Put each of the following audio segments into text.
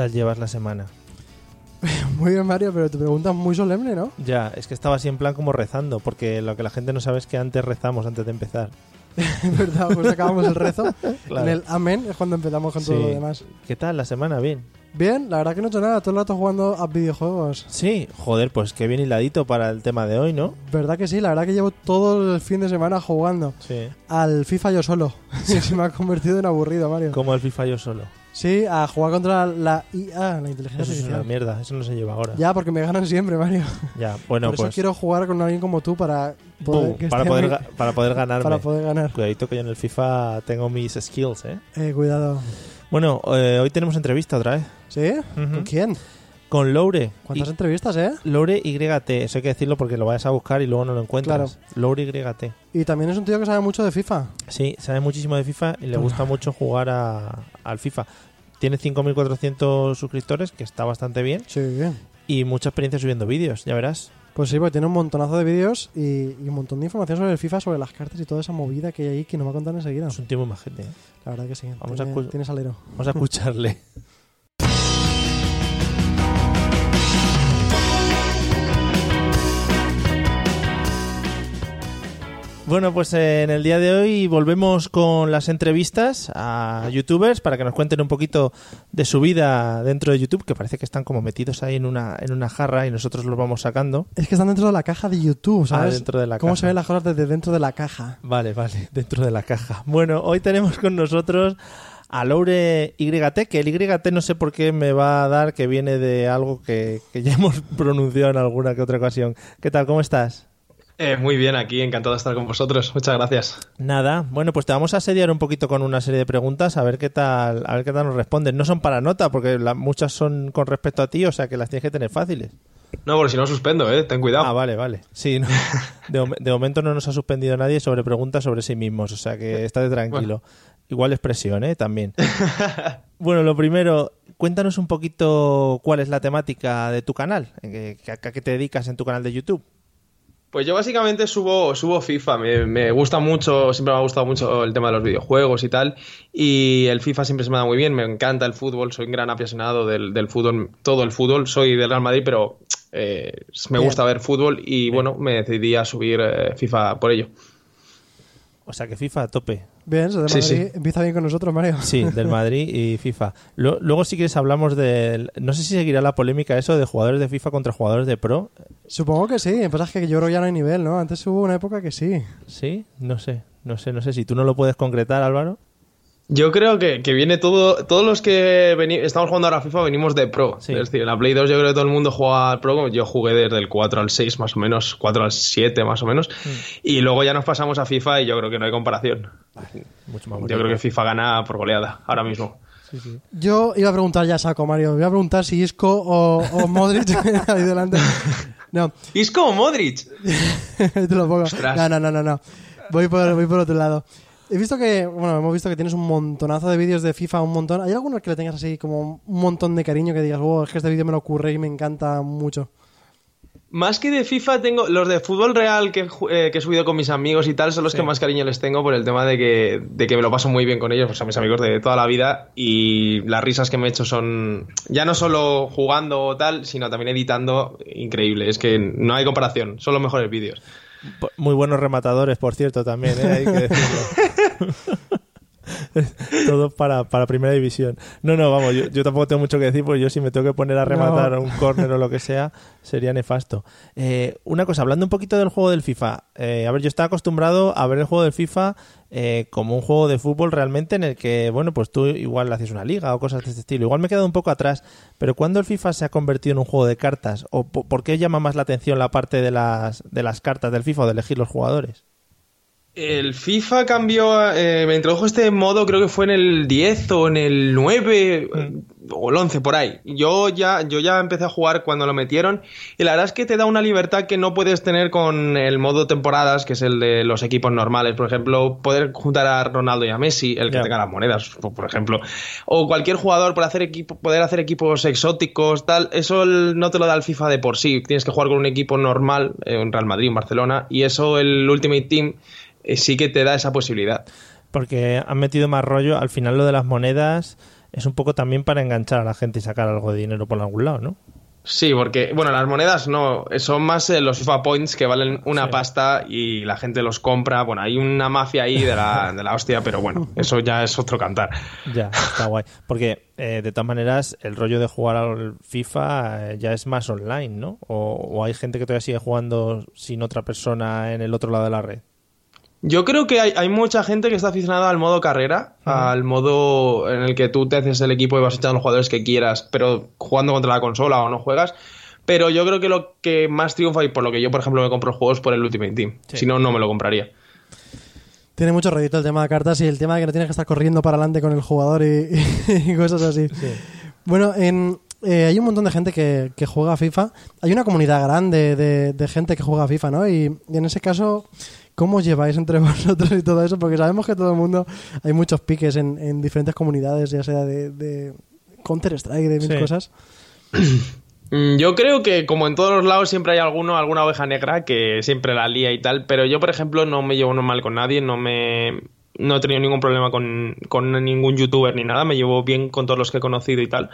¿Qué tal llevas la semana? Muy bien, Mario, pero tu pregunta es muy solemne, ¿no? Ya, es que estaba así en plan como rezando, porque lo que la gente no sabe es que antes rezamos antes de empezar. Verdad, pues acabamos el rezo. Claro. En el amén es cuando empezamos con todo Sí. lo demás. ¿Qué tal la semana? Bien. Bien, la verdad que no he hecho nada, todo el rato jugando a videojuegos. Sí, joder, pues qué bien hiladito para el tema de hoy, ¿no? ¿Verdad que sí? La verdad que llevo todo el fin de semana jugando Sí. al FIFA yo solo. que se me ha convertido en aburrido, Mario. Como el FIFA yo solo. Sí, a jugar contra la IA, la inteligencia Eso es una mierda, eso no se lleva ahora. Ya, porque me ganan siempre, Mario. Ya, bueno, Por eso pues quiero jugar con alguien como tú para poder, que para, esté poder, a mí- ga- para poder ganarme. para poder ganar. Cuidadito que yo en el FIFA tengo mis skills, ¿eh? Eh, cuidado. Bueno, eh, hoy tenemos entrevista otra vez. ¿Sí? Ujú. ¿Con quién? Con Loure. ¿Cuántas Y- entrevistas, eh? Loure YT, eso hay que decirlo porque lo vayas a buscar y luego no lo encuentras. Loure YT. Y también es un tío que sabe mucho de FIFA. Sí, sabe muchísimo de FIFA y le gusta mucho jugar a- al FIFA. Tiene 5.400 suscriptores, que está bastante bien, Sí, bien. y mucha experiencia subiendo vídeos, ya verás. Pues sí, porque tiene un montonazo de vídeos y, y un montón de información sobre el FIFA, sobre las cartas y toda esa movida que hay ahí que nos va a contar enseguida. Es un tío muy majete. ¿eh? La verdad que sí. Vamos tiene salero. Vamos a escucharle. Bueno, pues en el día de hoy volvemos con las entrevistas a youtubers para que nos cuenten un poquito de su vida dentro de YouTube, que parece que están como metidos ahí en una, en una jarra y nosotros los vamos sacando. Es que están dentro de la caja de YouTube, ¿sabes? Ah, dentro de la ¿Cómo caja. se ven las cosas desde dentro de la caja? Vale, vale, dentro de la caja. Bueno, hoy tenemos con nosotros a Laure YT, que el YT no sé por qué me va a dar que viene de algo que, que ya hemos pronunciado en alguna que otra ocasión. ¿Qué tal? ¿Cómo estás? Eh, muy bien, aquí encantado de estar con vosotros. Muchas gracias. Nada, bueno, pues te vamos a asediar un poquito con una serie de preguntas a ver qué tal, a ver qué tal nos responden. No son para nota, porque la- muchas son con respecto a ti, o sea que las tienes que tener fáciles. No, porque si no suspendo, ¿eh? Ten cuidado. Ah, vale, vale. Sí, no. de, mom- de momento no nos ha suspendido nadie sobre preguntas sobre sí mismos, o sea que estate tranquilo. Igual expresión, ¿eh? También. bueno, lo primero, cuéntanos un poquito cuál es la temática de tu canal, que- a qué te dedicas en tu canal de YouTube. Pues yo básicamente subo, subo FIFA. Me, me gusta mucho, siempre me ha gustado mucho el tema de los videojuegos y tal. Y el FIFA siempre se me da muy bien. Me encanta el fútbol, soy un gran apasionado del, del fútbol, todo el fútbol. Soy del Real Madrid, pero eh, me gusta ver fútbol y bueno, me decidí a subir eh, FIFA por ello. O sea que FIFA a tope. Bien, se de Sí, Madrid sí. empieza bien con nosotros, Mario. Sí, del Madrid y FIFA. Lo- Luego, si quieres, hablamos del. No sé si seguirá la polémica eso de jugadores de FIFA contra jugadores de Pro. Supongo que sí, pasa es que yo creo que ya no hay nivel, ¿no? Antes hubo una época que sí. ¿Sí? No sé. No sé, no sé. Si tú no lo puedes concretar, Álvaro. Yo creo que, que viene todo, todos los que veni- estamos jugando ahora a FIFA venimos de Pro. Sí. Es decir, en la Play 2 yo creo que todo el mundo juega al Pro. Yo jugué desde el 4 al 6 más o menos, 4 al 7 más o menos. Mm. Y luego ya nos pasamos a FIFA y yo creo que no hay comparación. Mucho más Yo creo que FIFA gana por goleada ahora mismo. Yo iba a preguntar ya saco, Mario. Iba a preguntar si Isco o, o Modric ahí delante. No, ¿Isco o Modric? te lo pongo. Ostras. No, no, no, no, no. Voy por, voy por otro lado. He visto que, bueno, hemos visto que tienes un montonazo de vídeos de FIFA, un montón. ¿Hay alguno que le tengas así como un montón de cariño que digas, wow, es que este vídeo me lo ocurre y me encanta mucho? Más que de FIFA tengo los de fútbol real que, ju- eh, que he subido con mis amigos y tal, son los que más cariño les tengo por el tema de que, de que me lo paso muy bien con ellos, pues son mis amigos de toda la vida y las risas que me he hecho son ya no solo jugando o tal, sino también editando, increíble, es que no hay comparación, son los mejores vídeos. Muy buenos rematadores, por cierto, también, ¿eh? hay que decirlo. Todo para, para primera división. No, no, vamos, yo, tampoco tengo mucho que decir, porque yo si me tengo que poner a rematar un córner o lo que sea, sería nefasto. Eh, una cosa, hablando un poquito del juego del FIFA. Eh, a ver, yo estaba acostumbrado a ver el juego del FIFA eh, como un juego de fútbol realmente en el que, bueno, pues tú igual haces una liga o cosas de este estilo. Igual me he quedado un poco atrás, pero ¿cuándo el FIFA se ha convertido en un juego de cartas? ¿O por qué llama más la atención la parte de las, de las cartas del FIFA o de elegir los jugadores? El FIFA cambió, eh, me introdujo este modo, creo que fue en el 10 o en el 9 mm. o el 11 por ahí. Yo ya, yo ya empecé a jugar cuando lo metieron y la verdad es que te da una libertad que no puedes tener con el modo temporadas, que es el de los equipos normales. Por ejemplo, poder juntar a Ronaldo y a Messi, el que tenga las monedas, por ejemplo. O cualquier jugador por hacer equipo, poder hacer equipos exóticos, tal. Eso no te lo da el FIFA de por sí. Tienes que jugar con un equipo normal, en Real Madrid, en Barcelona, y eso el Ultimate Team eh, sí que te da esa posibilidad. Porque han metido más rollo. Al final lo de las monedas es un poco también para enganchar a la gente y sacar algo de dinero por algún lado, ¿no? Sí, porque, bueno, las monedas no, son más eh, los FIFA Points que valen una pasta y la gente los compra. Bueno, hay una mafia ahí de la, de la hostia, pero bueno, eso ya es otro cantar. Ya, está guay. Porque, eh, de todas maneras, el rollo de jugar al FIFA ya es más online, ¿no? O, o hay gente que todavía sigue jugando sin otra persona en el otro lado de la red. Yo creo que hay, mucha gente que está aficionada al modo carrera, al modo en el que tú te haces el equipo y vas echando los jugadores que quieras, pero jugando contra la consola o no juegas. Pero yo creo que lo que más triunfa y por lo que yo, por ejemplo, me compro juegos por el Ultimate Team. Si no, no me lo compraría. Tiene mucho rédito el tema de cartas y el tema de que no tienes que estar corriendo para adelante con el jugador y, cosas así. Bueno, en, eh, hay un montón de gente que, juega a FIFA. Hay una comunidad grande de, gente que juega a FIFA, ¿no? y en ese caso, ¿Cómo lleváis entre vosotros y todo eso? Porque sabemos que todo el mundo, hay muchos piques en, diferentes comunidades, ya sea de, Counter-Strike, de mil cosas. Mm, yo creo que como en todos los lados siempre hay alguno, alguna oveja negra que siempre la lía y tal, pero yo por ejemplo no me llevo mal con nadie, no me no he tenido ningún problema con, con ningún youtuber ni nada, me llevo bien con todos los que he conocido y tal.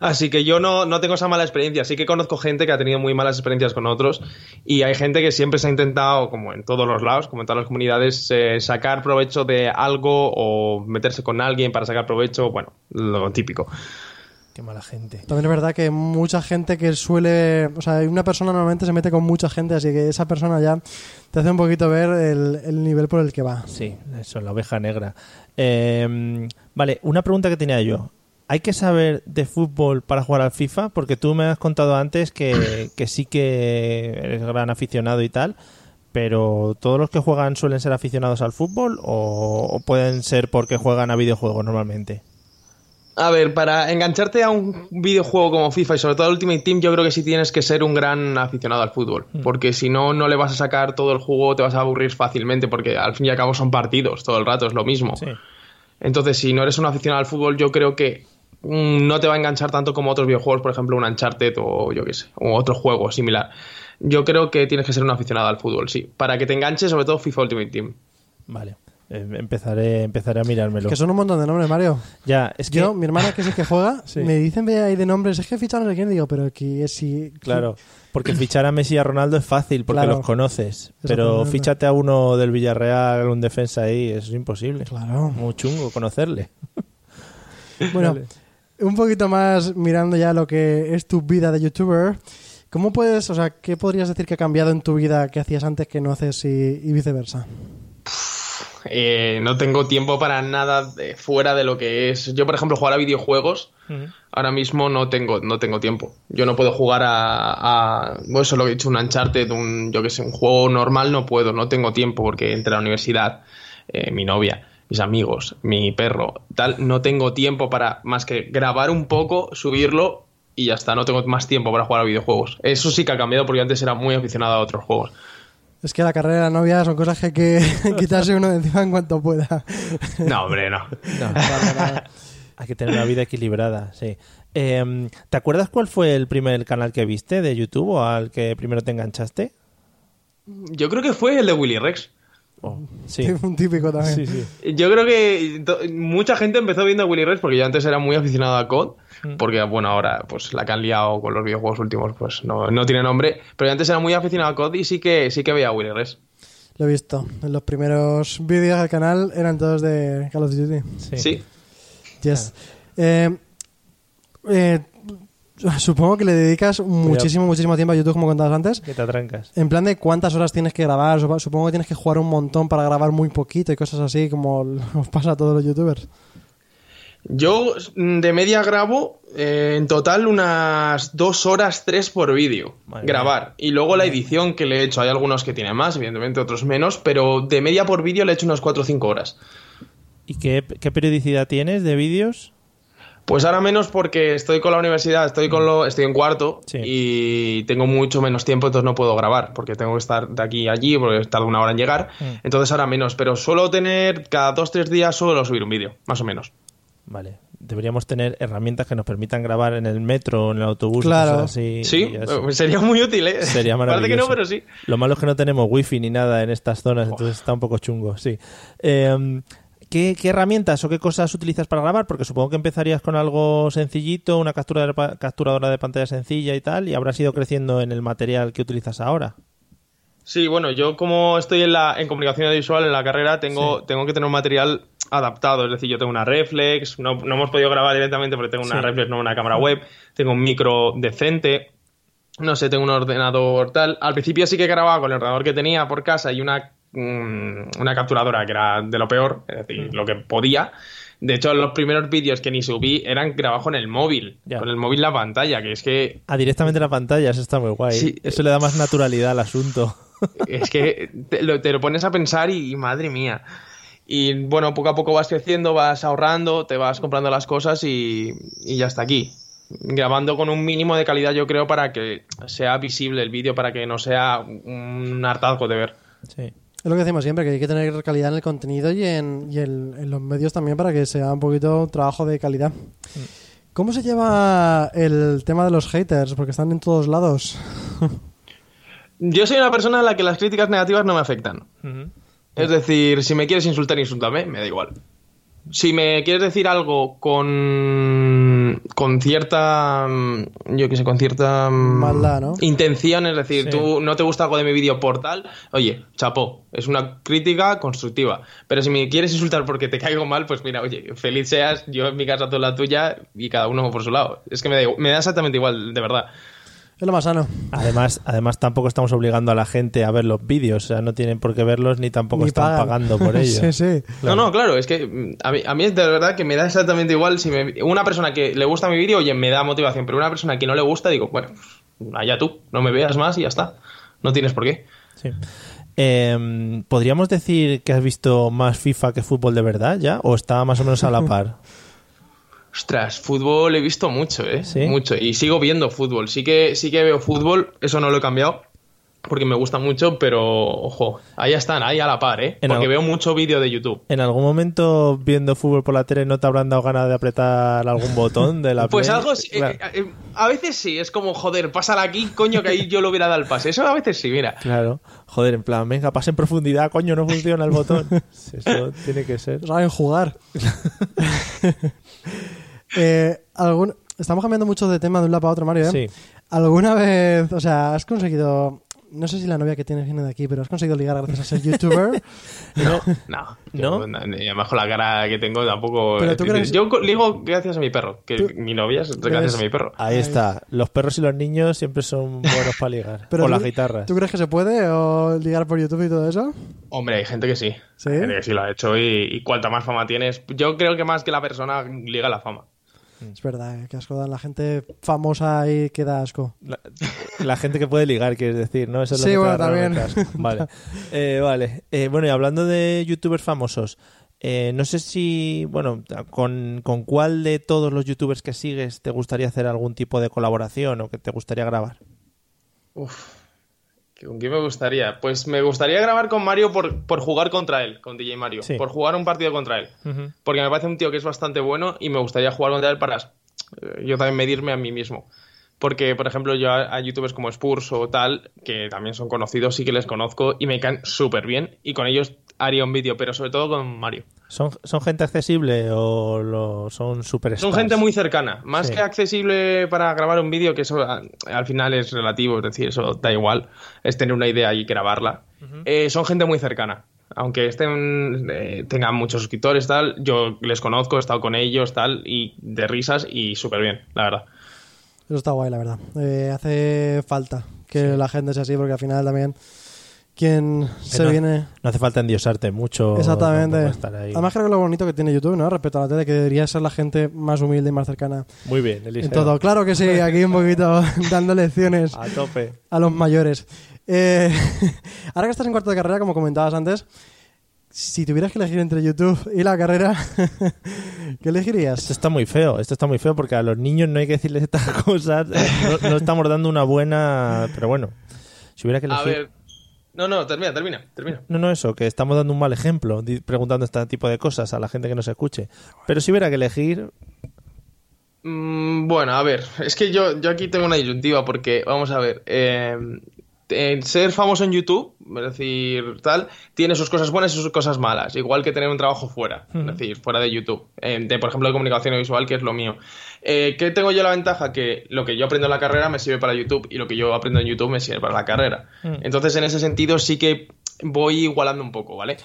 Así que yo no, no tengo esa mala experiencia. Sí que conozco gente que ha tenido muy malas experiencias con otros y hay gente que siempre se ha intentado, como en todos los lados, como en todas las comunidades, eh, sacar provecho de algo o meterse con alguien para sacar provecho, bueno, lo típico. Qué mala gente. También es verdad que mucha gente que suele. O sea, una persona normalmente se mete con mucha gente, así que esa persona ya te hace un poquito ver el, nivel por el que va. Sí, eso, la oveja negra. Eh, vale, una pregunta que tenía yo. ¿Hay que saber de fútbol para jugar al FIFA? Porque tú me has contado antes que, sí que eres gran aficionado y tal, pero ¿todos los que juegan suelen ser aficionados al fútbol o, pueden ser porque juegan a videojuegos normalmente? A ver, para engancharte a un videojuego como FIFA y sobre todo Ultimate Team, yo creo que sí tienes que ser un gran aficionado al fútbol. Mm. Porque si no, no le vas a sacar todo el juego, te vas a aburrir fácilmente, porque al fin y al cabo son partidos, todo el rato es lo mismo. Entonces, si no eres un aficionado al fútbol, yo creo que no te va a enganchar tanto como otros videojuegos, por ejemplo, un Uncharted o yo qué sé, o otro juego similar. Yo creo que tienes que ser un aficionado al fútbol, sí, para que te enganche sobre todo FIFA Ultimate Team. Vale. Eh, empezaré, empezaré a mirármelo. que son un montón de nombres, Mario. Ya, es que... Yo, mi hermana, que es el que juega, me dicen ahí de nombres, es que ficharon a quién, digo, pero aquí es si... Claro, porque fichar a Messi y a Ronaldo es fácil, porque los conoces. Pero fíchate a uno del Villarreal, un defensa ahí, eso es imposible. Claro. Muy chungo conocerle. Bueno, un poquito más mirando ya lo que es tu vida de youtuber, ¿cómo puedes, o sea, qué podrías decir que ha cambiado en tu vida que hacías antes que no haces y, viceversa? Eh, no tengo tiempo para nada fuera de lo que es. Yo, por ejemplo, jugar a videojuegos, ahora mismo no tengo, no tengo tiempo. Yo no puedo jugar a, bueno, eso lo he dicho, un Uncharted, un, yo que sé, un juego normal, no puedo, no tengo tiempo porque entre la universidad, eh, mi novia mis amigos, mi perro, tal, no tengo tiempo para más que grabar un poco, subirlo y ya está, no tengo más tiempo para jugar a videojuegos. Eso sí que ha cambiado porque antes era muy aficionado a otros juegos. Es que la carrera de la novia son cosas que hay que quitarse uno de encima en cuanto pueda. No, hombre, no. hay que tener una vida equilibrada, sí. Em, ¿Te acuerdas cuál fue el primer canal que viste de YouTube o al que primero te enganchaste? Yo creo que fue el de Willy Rex. Oh, sí. Un típico también. Yo creo que mucha gente empezó viendo a Willy Rex porque yo antes era muy aficionado a COD. Mm. Porque, bueno, ahora, pues la que han liado con los videojuegos últimos, pues no, no tiene nombre. Pero yo antes era muy aficionado a COD y sí que, sí que veía a Willy Rex. Lo he visto. En los primeros vídeos del canal eran todos de Call of Duty. Sí. Sí. Yes. Eh, eh, supongo que le dedicas muchísimo, muchísimo tiempo a YouTube, como contabas antes. Que te atrancas. En plan de cuántas horas tienes que grabar. Sup- Supongo que tienes que jugar un montón para grabar muy poquito y cosas así, como os pasa a todos los youtubers. Yo mm, de media grabo eh, en total unas dos horas, tres por vídeo. Grabar. Y luego la edición que le he hecho. Hay algunos que tienen más, evidentemente, otros menos. Pero de media por vídeo le he hecho unas cuatro o cinco horas. ¿Y qué, qué periodicidad tienes de vídeos? Pues ahora menos porque estoy con la universidad, estoy con lo, estoy en cuarto Sí. y tengo mucho menos tiempo, entonces no puedo grabar, porque tengo que estar de aquí a allí, porque tarda una hora en llegar. Mm. Entonces ahora menos, pero suelo tener cada dos tres días suelo subir un vídeo, más o menos. Vale. Deberíamos tener herramientas que nos permitan grabar en el metro o en el autobús. Claro. cosas así, Sí, eh, sería muy útil, ¿eh? Sería maravilloso. Parece que no, pero sí. Lo malo es que no tenemos wifi ni nada en estas zonas, entonces está un poco chungo, sí. Eh, ¿qué, qué herramientas o qué cosas utilizas para grabar? Porque supongo que empezarías con algo sencillito, una captura de capturadora de pantalla sencilla y tal, y habrás ido creciendo en el material que utilizas ahora. Sí, bueno, yo como estoy en la en comunicación audiovisual en la carrera, tengo, tengo que tener un material adaptado. Es decir, yo tengo una reflex, no, no hemos podido grabar directamente porque tengo una Sí. reflex, no una cámara web, tengo un micro decente, no sé, tengo un ordenador tal. Al principio sí que grababa con el ordenador que tenía por casa y una, una capturadora que era de lo peor, es decir, lo que podía. De hecho, los primeros vídeos que ni subí eran grabados con el móvil, Ya. con el móvil la pantalla, que es que Ah, directamente la pantalla, eso está muy guay. Sí. Eso le da más naturalidad al asunto. Es que te lo, te lo pones a pensar y, y madre mía. Y bueno, poco a poco vas creciendo, vas ahorrando, te vas comprando las cosas y, y ya está aquí. Grabando con un mínimo de calidad, yo creo, para que sea visible el vídeo, para que no sea un hartazgo de ver. Sí. Es lo que decimos siempre, que hay que tener calidad en el contenido y en, y en- en los medios también para que sea un poquito trabajo de calidad. ¿Cómo se lleva el tema de los haters? Porque están en todos lados. Yo soy una persona a la que las críticas negativas no me afectan. Es decir, si me quieres insultar, insúltame, me da igual. Si me quieres decir algo con, con cierta, mm, yo qué sé, con cierta mm, Maldad, ¿no? intención, es decir, Sí. tú no te gusta algo de mi vídeo por tal, oye, chapó, es una crítica constructiva. Pero si me quieres insultar porque te caigo mal, pues mira, oye, feliz seas, yo en mi casa tú la tuya y cada uno por su lado. Es que me da, igual- me da exactamente igual, de verdad. Es lo más sano. Además, además tampoco estamos obligando a la gente a ver los vídeos, o sea, no tienen por qué verlos ni tampoco Ni están pagan. pagando por ello. sí, sí. No, no, claro, es que mm, a mí, a mí es de verdad que me da exactamente igual si me- una persona que le gusta mi vídeo, oye, me da motivación, pero una persona que no le gusta, digo, bueno, allá tú, no me veas más y ya está. No tienes por qué. Sí. Eh, ¿Podríamos decir que has visto más FIFA que fútbol de verdad ya? ¿O está más o menos a la par? Ostras, fútbol he visto mucho, ¿eh? ¿Sí? Mucho. Y sigo viendo fútbol. Sí que, sí que veo fútbol, eso no lo he cambiado. Porque me gusta mucho, pero ojo, ahí están, ahí a la par, ¿eh? En Porque veo mucho vídeo de YouTube. ¿En algún momento viendo fútbol por la tele no te habrán dado ganas de apretar algún botón de la Pues Play? algo sí, Claro. eh, eh, a veces sí, es como, joder, pásala aquí, coño, que ahí yo lo hubiera dado el pase. Eso a veces sí, mira. Claro. Joder, en plan, venga, pasa en profundidad, coño, no funciona el botón. Eso tiene que ser. Saben jugar. Eh, algún... Estamos cambiando mucho de tema de un lado para otro, Mario. ¿eh? Sí. ¿Alguna vez, o sea, has conseguido... No sé si la novia que tienes viene de aquí, pero has conseguido ligar gracias a ser youtuber? No, no. ¿No? Yo, no, y además con la cara que tengo tampoco... Pero tú crees- Yo ligo gracias a mi perro, que Tú- mi novia es gracias ¿Ves? a mi perro. Ahí está. Los perros y los niños siempre son buenos para ligar. Pero o las guitarras. ¿Tú crees que se puede o ligar por YouTube y todo eso? Hombre, hay gente que sí. ¿Sí? Hay gente que sí lo ha hecho y, y cuanta más fama tienes, yo creo que más que la persona liga la fama. Es verdad, eh, que asco dan la gente famosa y que da asco. La, la gente que puede ligar, quieres decir, ¿no? Eso es lo Sí, que bueno, también. Vale. Eh, vale. Eh, bueno, y hablando de youtubers famosos, eh, no sé si, bueno, con, con cuál de todos los youtubers que sigues te gustaría hacer algún tipo de colaboración o que te gustaría grabar. Uf. ¿Con quién me gustaría? Pues me gustaría grabar con Mario por, por jugar contra él, con DJ Mario. Sí. Por jugar un partido contra él. Porque me parece un tío que es bastante bueno y me gustaría jugar contra él para eh, yo también medirme a mí mismo. Porque, por ejemplo, yo a, youtubers como Spurs o tal, que también son conocidos, sí que les conozco y me caen súper bien. Y con ellos haría un vídeo, pero sobre todo con Mario. ¿Son, son gente accesible o lo, son súper Son gente muy cercana. Más que accesible para grabar un vídeo, que eso al final es relativo, es decir, eso da igual, es tener una idea y grabarla. Eh, son gente muy cercana aunque estén eh, tengan muchos suscriptores tal yo les conozco he estado con ellos tal y de risas y súper bien la verdad eso está guay, la verdad. Eh, hace falta que la gente sea así, porque al final también quien se viene... No hace falta endiosarte mucho. Exactamente. Además creo que lo bonito que tiene YouTube, ¿no? Respecto a la tele, que debería ser la gente más humilde y más cercana. Muy bien, Eliseo. En todo. Claro que sí, aquí un poquito dando lecciones. A tope. A los mayores. Eh, ahora que estás en cuarto de carrera, como comentabas antes, si tuvieras que elegir entre YouTube y la carrera, ¿qué elegirías? Esto está muy feo, esto está muy feo porque a los niños no hay que decirles estas cosas, no, estamos dando una buena... Pero bueno, si hubiera que elegir... A ver, no, no, termina, termina, termina. No, no, eso, que estamos dando un mal ejemplo preguntando este tipo de cosas a la gente que nos escuche. Pero si hubiera que elegir... Mm, bueno, a ver, es que yo, yo aquí tengo una disyuntiva porque, vamos a ver, eh, ser famoso en YouTube, es decir, tal, tiene sus cosas buenas y sus cosas malas, igual que tener un trabajo fuera, es decir, fuera de YouTube, de, por ejemplo, de comunicación visual, que es lo mío. Eh, ¿Qué tengo yo la ventaja? Que lo que yo aprendo en la carrera me sirve para YouTube y lo que yo aprendo en YouTube me sirve para la carrera. Entonces, en ese sentido, sí que voy igualando un poco, ¿vale?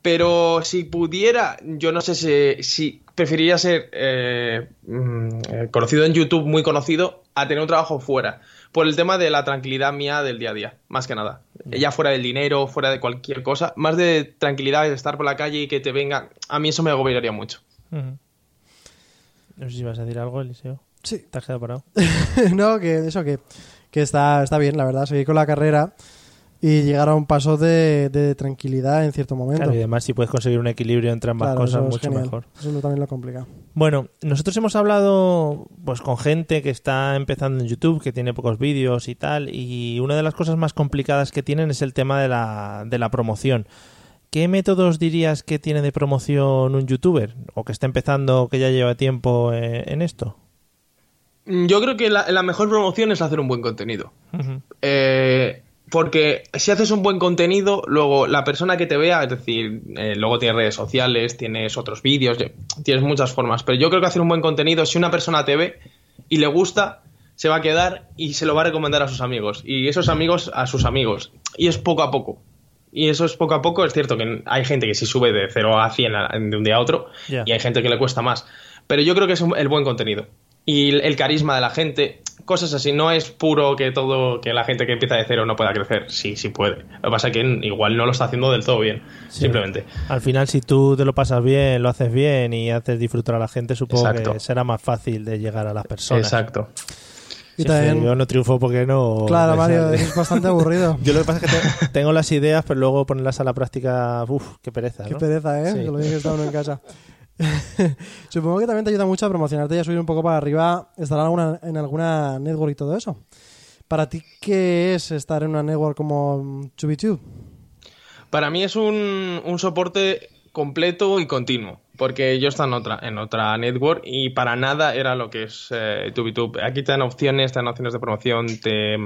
Pero si pudiera, yo no sé si, si preferiría ser eh, mm, eh, conocido en YouTube, muy conocido, a tener un trabajo fuera por el tema de la tranquilidad mía del día a día, más que nada. Ya fuera del dinero, fuera de cualquier cosa, más de tranquilidad, de estar por la calle y que te venga, a mí eso me agobiaría mucho. No sé si vas a decir algo, Eliseo. Sí. ¿Te has quedado parado? no, que eso, que, que está, está bien, la verdad, seguir con la carrera y llegar a un paso de, tranquilidad en cierto momento. y además si puedes conseguir un equilibrio entre ambas cosas, mucho mejor. Eso también lo complica. Bueno, nosotros hemos hablado pues con gente que está empezando en YouTube, que tiene pocos vídeos y tal, y una de las cosas más complicadas que tienen es el tema de la, de la promoción. ¿Qué métodos dirías que tiene de promoción un youtuber? ¿O que está empezando o que ya lleva tiempo eh, en, esto? Yo creo que la, mejor promoción es hacer un buen contenido. eh, porque si haces un buen contenido, luego la persona que te vea, es decir, eh, luego tienes redes sociales, tienes otros vídeos, tienes muchas formas, pero yo creo que hacer un buen contenido, si una persona te ve y le gusta, se va a quedar y se lo va a recomendar a sus amigos, y esos amigos a sus amigos, y es poco a poco. Y eso es poco a poco, es cierto que hay gente que sí sube de 0 a 100 de un día a otro, y hay gente que le cuesta más, pero yo creo que es el buen contenido. Y el carisma de la gente, cosas así. No es puro que todo, que la gente que empieza de cero no pueda crecer. Sí, sí puede. Lo que pasa es que igual no lo está haciendo del todo bien, simplemente. Al final, si tú te lo pasas bien, lo haces bien y haces disfrutar a la gente, supongo que será más fácil de llegar a las personas. Exacto. Y también... Yo no triunfo porque no. Claro, Mario, es bastante aburrido. Yo lo que pasa es que tengo las ideas, pero luego ponerlas a la práctica, uff, qué pereza. Qué pereza, ¿eh? Que lo que está uno en casa. Supongo que también te ayuda mucho a promocionarte y a subir un poco para arriba, estar alguna, en alguna network y todo eso. Para ti, ¿qué es estar en una network como ChubiTube? Para mí es un, soporte completo y continuo, porque yo estaba en otra, en otra network y para nada era lo que es eh, Aquí te dan opciones, te dan opciones de promoción, te,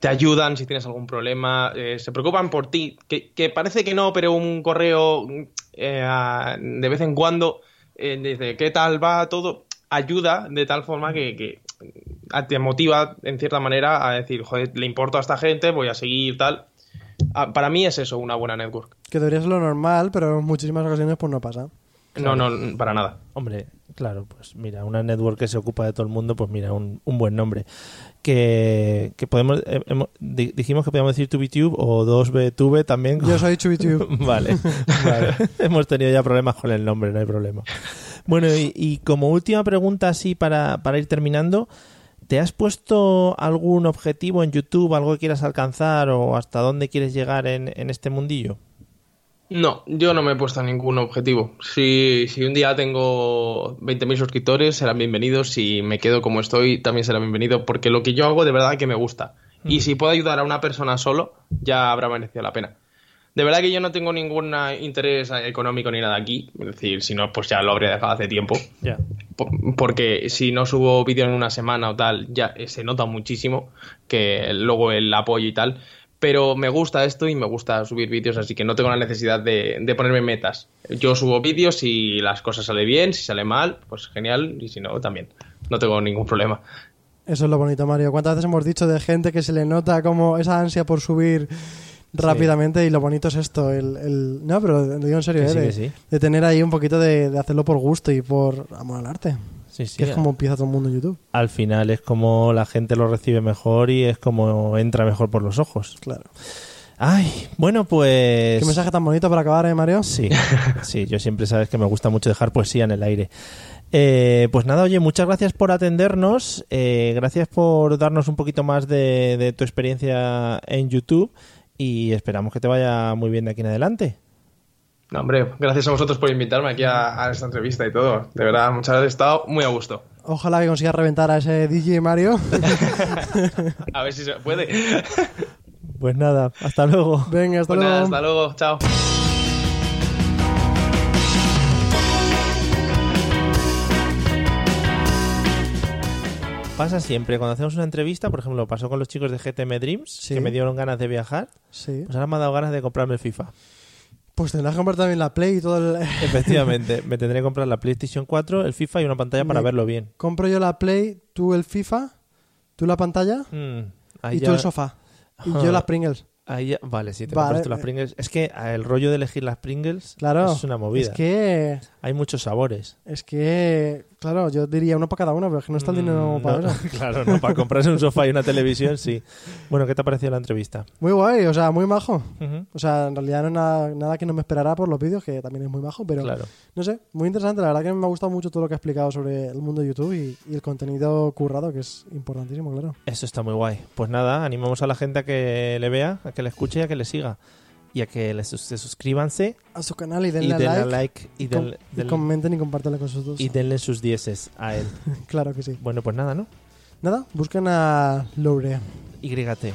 te ayudan si tienes algún problema, eh, se preocupan por ti, que, que, parece que no, pero un correo eh, de vez en cuando eh, dice, ¿qué tal va todo? Ayuda de tal forma que, te motiva en cierta manera a decir, joder, le importo a esta gente, voy a seguir tal. Ah, para mí es eso, una buena network. Que debería ser lo normal, pero en muchísimas ocasiones pues no pasa. No, no, para nada. Hombre, claro, pues mira, una network que se ocupa de todo el mundo, pues mira, un, un buen nombre que, podemos eh, dijimos que podíamos decir TubeTube o 2BTube también. Yo soy TubeTube. vale, vale. hemos tenido ya problemas con el nombre, no hay problema. Bueno, y, como última pregunta así para, para ir terminando, ¿te has puesto algún objetivo en YouTube, algo que quieras alcanzar o hasta dónde quieres llegar en, en este mundillo? No, yo no me he puesto ningún objetivo. Si, si un día tengo 20.000 suscriptores, serán bienvenidos. Si me quedo como estoy, también será bienvenido. Porque lo que yo hago de verdad que me gusta. Y si puedo ayudar a una persona solo, ya habrá merecido la pena. De verdad que yo no tengo ningún interés económico ni nada aquí. Es decir, si no, pues ya lo habría dejado hace tiempo. Porque si no subo vídeo en una semana o tal, ya se nota muchísimo que luego el apoyo y tal pero me gusta esto y me gusta subir vídeos, así que no tengo la necesidad de, ponerme metas. Yo subo vídeos y las cosas salen bien, si sale mal, pues genial, y si no, también. No tengo ningún problema. Eso es lo bonito, Mario. ¿Cuántas veces hemos dicho de gente que se le nota como esa ansia por subir rápidamente y lo bonito es esto, el, no, pero lo digo en serio, ¿eh? de, tener ahí un poquito de, de hacerlo por gusto y por amor al arte que es como empieza todo el mundo en YouTube. Al final es como la gente lo recibe mejor y es como entra mejor por los ojos. Claro. Ay, bueno, pues. Qué mensaje tan bonito para acabar, ¿eh, Mario? Sí, sí, yo siempre sabes que me gusta mucho dejar poesía en el aire. Eh, pues nada, oye, muchas gracias por atendernos, eh, gracias por darnos un poquito más de, de tu experiencia en YouTube y esperamos que te vaya muy bien de aquí en adelante. No, hombre, gracias a vosotros por invitarme aquí a, esta entrevista y todo. De verdad, muchas gracias, he estado muy a gusto. Ojalá que consigas reventar a ese DJ Mario. a ver si se puede. Pues nada, hasta luego. Venga, hasta pues luego. Nada, hasta luego, chao. Pasa siempre, cuando hacemos una entrevista, por ejemplo, pasó con los chicos de GTM Dreams, que me dieron ganas de viajar, sí. pues ahora me ha dado ganas de comprarme el FIFA. Pues tendrás que comprar también la Play y todo el... Efectivamente, me tendré que comprar la PlayStation 4, el FIFA y una pantalla para verlo bien. Compro yo la Play, tú el FIFA, tú la pantalla mm, y tú el sofá. Y yo las Pringles. Ahí vale, sí, te vale. las Pringles. Es que el rollo de elegir las Pringles claro, es una movida. Es que... Hay muchos sabores. Es que, claro, yo diría uno para cada uno, pero es que no está el dinero mm, para eso. Claro, no, para comprarse un sofá y una televisión, sí. Bueno, ¿qué te ha parecido la entrevista? Muy guay, o sea, muy majo. O sea, en realidad no es nada, nada, que no me esperara por los vídeos, que también es muy majo, pero claro. no sé, muy interesante. La verdad que me ha gustado mucho todo lo que ha explicado sobre el mundo de YouTube y, y el contenido currado, que es importantísimo, claro. Eso está muy guay. Pues nada, animamos a la gente a que le vea, a que le escuche y a que le siga y a que se suscríbanse a su canal y denle, like, y, comenten y compartanlo con sus dos. y denle sus dieces a él. Claro que sí. Bueno pues nada ¿no? nada busquen a Loure YT